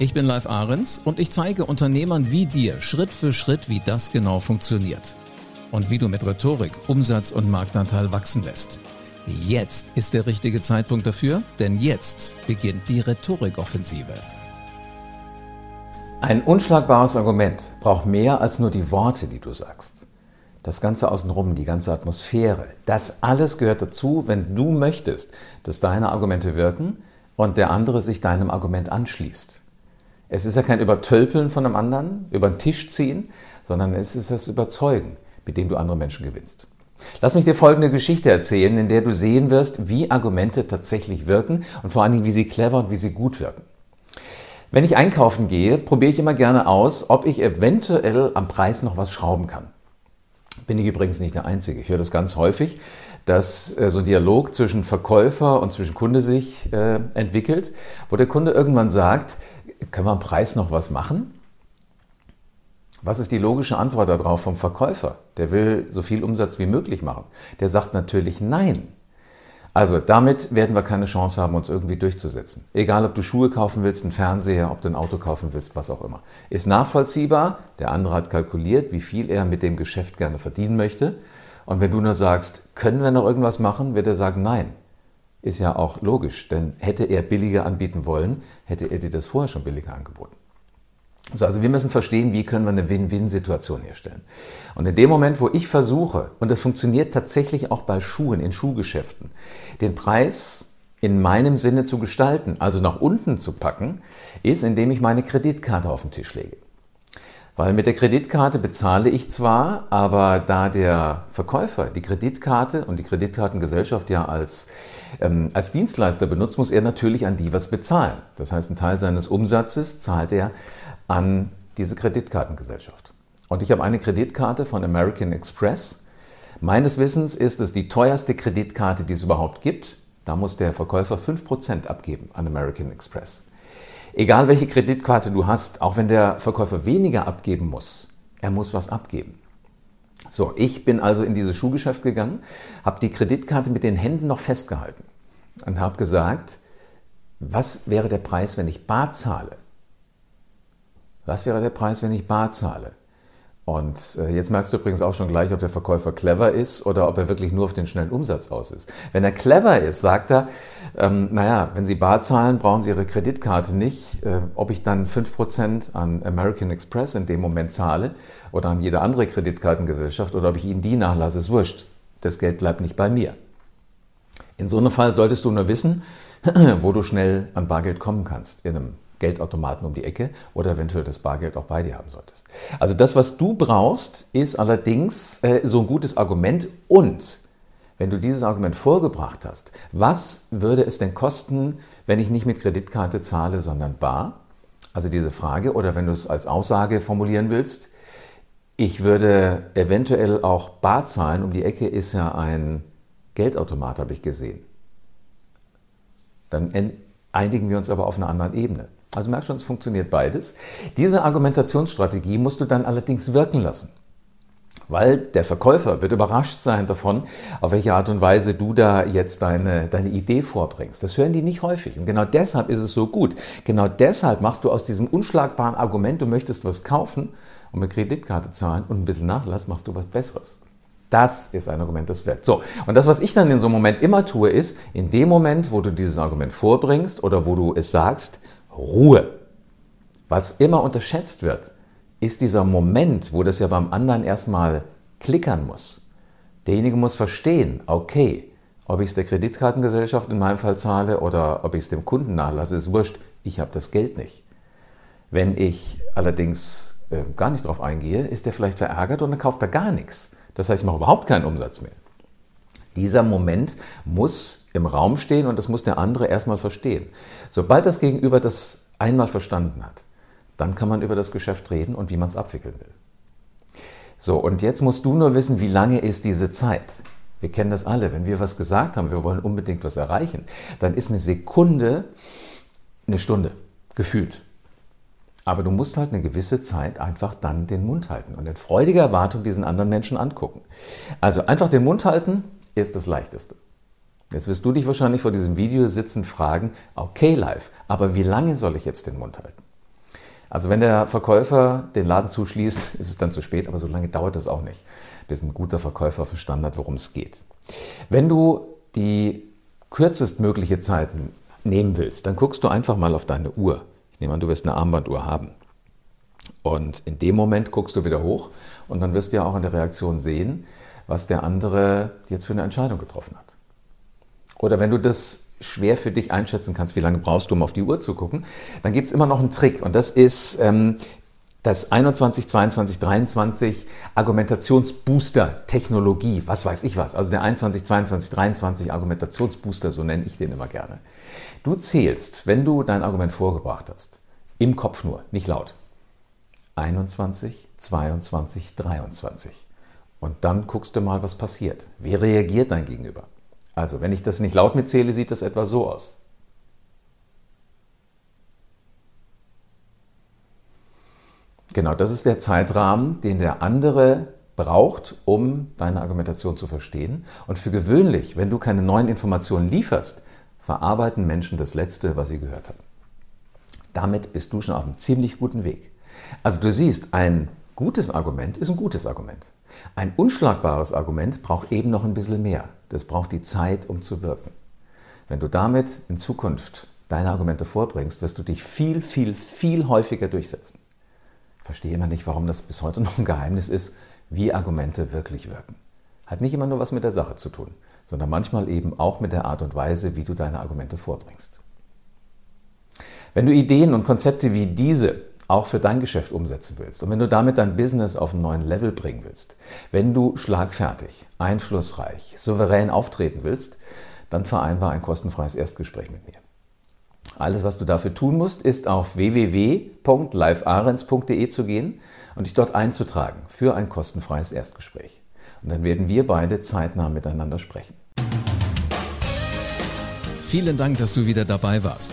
Ich bin Live Ahrens und ich zeige Unternehmern wie dir Schritt für Schritt, wie das genau funktioniert. Und wie du mit Rhetorik Umsatz und Marktanteil wachsen lässt. Jetzt ist der richtige Zeitpunkt dafür, denn jetzt beginnt die Rhetorikoffensive. Ein unschlagbares Argument braucht mehr als nur die Worte, die du sagst. Das Ganze außenrum, die ganze Atmosphäre, das alles gehört dazu, wenn du möchtest, dass deine Argumente wirken und der andere sich deinem Argument anschließt. Es ist ja kein Übertölpeln von einem anderen, über den Tisch ziehen, sondern es ist das Überzeugen, mit dem du andere Menschen gewinnst. Lass mich dir folgende Geschichte erzählen, in der du sehen wirst, wie Argumente tatsächlich wirken und vor allen Dingen, wie sie clever und wie sie gut wirken. Wenn ich einkaufen gehe, probiere ich immer gerne aus, ob ich eventuell am Preis noch was schrauben kann. Bin ich übrigens nicht der Einzige. Ich höre das ganz häufig, dass äh, so ein Dialog zwischen Verkäufer und zwischen Kunde sich äh, entwickelt, wo der Kunde irgendwann sagt, können wir am Preis noch was machen? Was ist die logische Antwort darauf vom Verkäufer? Der will so viel Umsatz wie möglich machen. Der sagt natürlich nein. Also damit werden wir keine Chance haben, uns irgendwie durchzusetzen. Egal, ob du Schuhe kaufen willst, einen Fernseher, ob du ein Auto kaufen willst, was auch immer. Ist nachvollziehbar. Der andere hat kalkuliert, wie viel er mit dem Geschäft gerne verdienen möchte. Und wenn du nur sagst, können wir noch irgendwas machen, wird er sagen, nein. Ist ja auch logisch, denn hätte er billiger anbieten wollen, hätte er dir das vorher schon billiger angeboten. So, also wir müssen verstehen, wie können wir eine Win-Win-Situation herstellen. Und in dem Moment, wo ich versuche, und das funktioniert tatsächlich auch bei Schuhen, in Schuhgeschäften, den Preis in meinem Sinne zu gestalten, also nach unten zu packen, ist, indem ich meine Kreditkarte auf den Tisch lege. Weil mit der Kreditkarte bezahle ich zwar, aber da der Verkäufer die Kreditkarte und die Kreditkartengesellschaft ja als, ähm, als Dienstleister benutzt, muss er natürlich an die was bezahlen. Das heißt, ein Teil seines Umsatzes zahlt er an diese Kreditkartengesellschaft. Und ich habe eine Kreditkarte von American Express. Meines Wissens ist es die teuerste Kreditkarte, die es überhaupt gibt. Da muss der Verkäufer 5% abgeben an American Express. Egal welche Kreditkarte du hast, auch wenn der Verkäufer weniger abgeben muss, er muss was abgeben. So, ich bin also in dieses Schuhgeschäft gegangen, habe die Kreditkarte mit den Händen noch festgehalten und habe gesagt, was wäre der Preis, wenn ich bar zahle? Was wäre der Preis, wenn ich bar zahle? Und äh, jetzt merkst du übrigens auch schon gleich, ob der Verkäufer clever ist oder ob er wirklich nur auf den schnellen Umsatz aus ist. Wenn er clever ist, sagt er, ähm, naja, wenn Sie bar zahlen, brauchen Sie Ihre Kreditkarte nicht. Äh, ob ich dann 5% an American Express in dem Moment zahle oder an jede andere Kreditkartengesellschaft oder ob ich Ihnen die nachlasse, ist wurscht. Das Geld bleibt nicht bei mir. In so einem Fall solltest du nur wissen, wo du schnell an Bargeld kommen kannst. In einem Geldautomaten um die Ecke oder eventuell das Bargeld auch bei dir haben solltest. Also das, was du brauchst, ist allerdings äh, so ein gutes Argument und wenn du dieses Argument vorgebracht hast, was würde es denn kosten, wenn ich nicht mit Kreditkarte zahle, sondern bar? Also diese Frage, oder wenn du es als Aussage formulieren willst, ich würde eventuell auch bar zahlen, um die Ecke ist ja ein Geldautomat, habe ich gesehen. Dann einigen wir uns aber auf einer anderen Ebene. Also merkst schon, es funktioniert beides. Diese Argumentationsstrategie musst du dann allerdings wirken lassen. Weil der Verkäufer wird überrascht sein davon, auf welche Art und Weise du da jetzt deine, deine Idee vorbringst. Das hören die nicht häufig. Und genau deshalb ist es so gut. Genau deshalb machst du aus diesem unschlagbaren Argument, du möchtest was kaufen und mit Kreditkarte zahlen und ein bisschen Nachlass, machst du was Besseres. Das ist ein Argument, das wirkt. So, und das, was ich dann in so einem Moment immer tue, ist, in dem Moment, wo du dieses Argument vorbringst oder wo du es sagst, Ruhe. Was immer unterschätzt wird, ist dieser Moment, wo das ja beim anderen erstmal klickern muss. Derjenige muss verstehen, okay, ob ich es der Kreditkartengesellschaft in meinem Fall zahle oder ob ich es dem Kunden nachlasse, ist wurscht, ich habe das Geld nicht. Wenn ich allerdings äh, gar nicht darauf eingehe, ist der vielleicht verärgert und dann kauft er gar nichts. Das heißt, ich mache überhaupt keinen Umsatz mehr. Dieser Moment muss im Raum stehen und das muss der andere erstmal verstehen. Sobald das Gegenüber das einmal verstanden hat, dann kann man über das Geschäft reden und wie man es abwickeln will. So, und jetzt musst du nur wissen, wie lange ist diese Zeit. Wir kennen das alle. Wenn wir was gesagt haben, wir wollen unbedingt was erreichen, dann ist eine Sekunde eine Stunde, gefühlt. Aber du musst halt eine gewisse Zeit einfach dann den Mund halten und in freudiger Erwartung diesen anderen Menschen angucken. Also einfach den Mund halten ist das Leichteste. Jetzt wirst du dich wahrscheinlich vor diesem Video sitzen fragen, okay live, aber wie lange soll ich jetzt den Mund halten? Also wenn der Verkäufer den Laden zuschließt, ist es dann zu spät, aber so lange dauert das auch nicht, bis ein guter Verkäufer verstanden hat, worum es geht. Wenn du die kürzestmögliche Zeit nehmen willst, dann guckst du einfach mal auf deine Uhr. Ich nehme an, du wirst eine Armbanduhr haben. Und in dem Moment guckst du wieder hoch und dann wirst du ja auch an der Reaktion sehen, was der andere jetzt für eine Entscheidung getroffen hat. Oder wenn du das schwer für dich einschätzen kannst, wie lange brauchst du, um auf die Uhr zu gucken, dann gibt es immer noch einen Trick und das ist ähm, das 21, 22, 23 Argumentationsbooster-Technologie, was weiß ich was, also der 21, 22, 23 Argumentationsbooster, so nenne ich den immer gerne. Du zählst, wenn du dein Argument vorgebracht hast, im Kopf nur, nicht laut. 21, 22, 23. Und dann guckst du mal, was passiert. Wie reagiert dein Gegenüber? Also, wenn ich das nicht laut mitzähle, sieht das etwa so aus. Genau, das ist der Zeitrahmen, den der andere braucht, um deine Argumentation zu verstehen. Und für gewöhnlich, wenn du keine neuen Informationen lieferst, verarbeiten Menschen das Letzte, was sie gehört haben. Damit bist du schon auf einem ziemlich guten Weg. Also du siehst, ein gutes Argument ist ein gutes Argument. Ein unschlagbares Argument braucht eben noch ein bisschen mehr. Das braucht die Zeit, um zu wirken. Wenn du damit in Zukunft deine Argumente vorbringst, wirst du dich viel, viel, viel häufiger durchsetzen. Ich verstehe immer nicht, warum das bis heute noch ein Geheimnis ist, wie Argumente wirklich wirken. Hat nicht immer nur was mit der Sache zu tun sondern manchmal eben auch mit der Art und Weise, wie du deine Argumente vorbringst. Wenn du Ideen und Konzepte wie diese auch für dein Geschäft umsetzen willst und wenn du damit dein Business auf einen neuen Level bringen willst, wenn du schlagfertig, einflussreich, souverän auftreten willst, dann vereinbar ein kostenfreies Erstgespräch mit mir. Alles, was du dafür tun musst, ist auf www.livearens.de zu gehen und dich dort einzutragen für ein kostenfreies Erstgespräch. Und dann werden wir beide zeitnah miteinander sprechen. Vielen Dank, dass du wieder dabei warst.